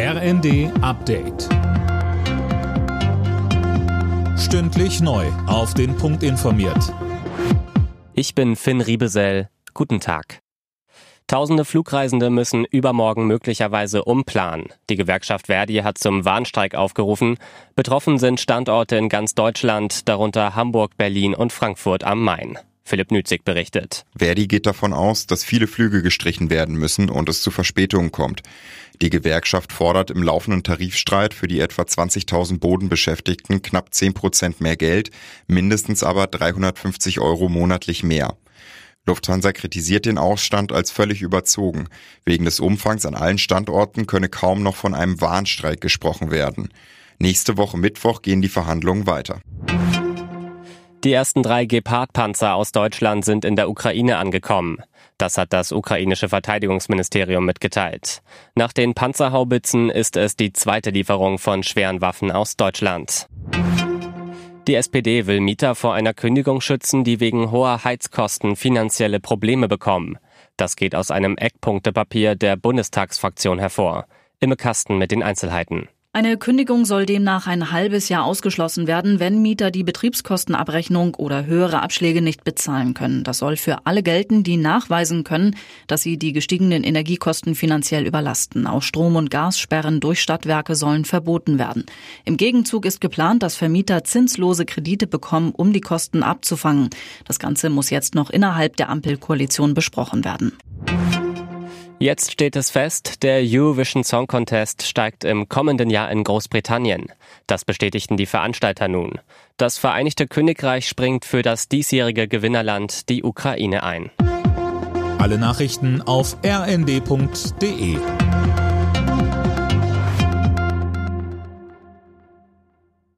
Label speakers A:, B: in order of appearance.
A: RND Update. Stündlich neu. Auf den Punkt informiert.
B: Ich bin Finn Riebesell. Guten Tag. Tausende Flugreisende müssen übermorgen möglicherweise umplanen. Die Gewerkschaft Verdi hat zum Warnstreik aufgerufen. Betroffen sind Standorte in ganz Deutschland, darunter Hamburg, Berlin und Frankfurt am Main. Philipp Nützig berichtet.
C: Verdi geht davon aus, dass viele Flüge gestrichen werden müssen und es zu Verspätungen kommt. Die Gewerkschaft fordert im laufenden Tarifstreit für die etwa 20.000 Bodenbeschäftigten knapp 10 Prozent mehr Geld, mindestens aber 350 Euro monatlich mehr. Lufthansa kritisiert den Ausstand als völlig überzogen. Wegen des Umfangs an allen Standorten könne kaum noch von einem Warnstreik gesprochen werden. Nächste Woche Mittwoch gehen die Verhandlungen weiter.
B: Die ersten drei Gepard-Panzer aus Deutschland sind in der Ukraine angekommen. Das hat das ukrainische Verteidigungsministerium mitgeteilt. Nach den Panzerhaubitzen ist es die zweite Lieferung von schweren Waffen aus Deutschland. Die SPD will Mieter vor einer Kündigung schützen, die wegen hoher Heizkosten finanzielle Probleme bekommen. Das geht aus einem Eckpunktepapier der Bundestagsfraktion hervor. Imme Kasten mit den Einzelheiten.
D: Eine Kündigung soll demnach ein halbes Jahr ausgeschlossen werden, wenn Mieter die Betriebskostenabrechnung oder höhere Abschläge nicht bezahlen können. Das soll für alle gelten, die nachweisen können, dass sie die gestiegenen Energiekosten finanziell überlasten. Auch Strom- und Gassperren durch Stadtwerke sollen verboten werden. Im Gegenzug ist geplant, dass Vermieter zinslose Kredite bekommen, um die Kosten abzufangen. Das Ganze muss jetzt noch innerhalb der Ampelkoalition besprochen werden.
B: Jetzt steht es fest, der Eurovision Song Contest steigt im kommenden Jahr in Großbritannien. Das bestätigten die Veranstalter nun. Das Vereinigte Königreich springt für das diesjährige Gewinnerland, die Ukraine, ein.
A: Alle Nachrichten auf rnd.de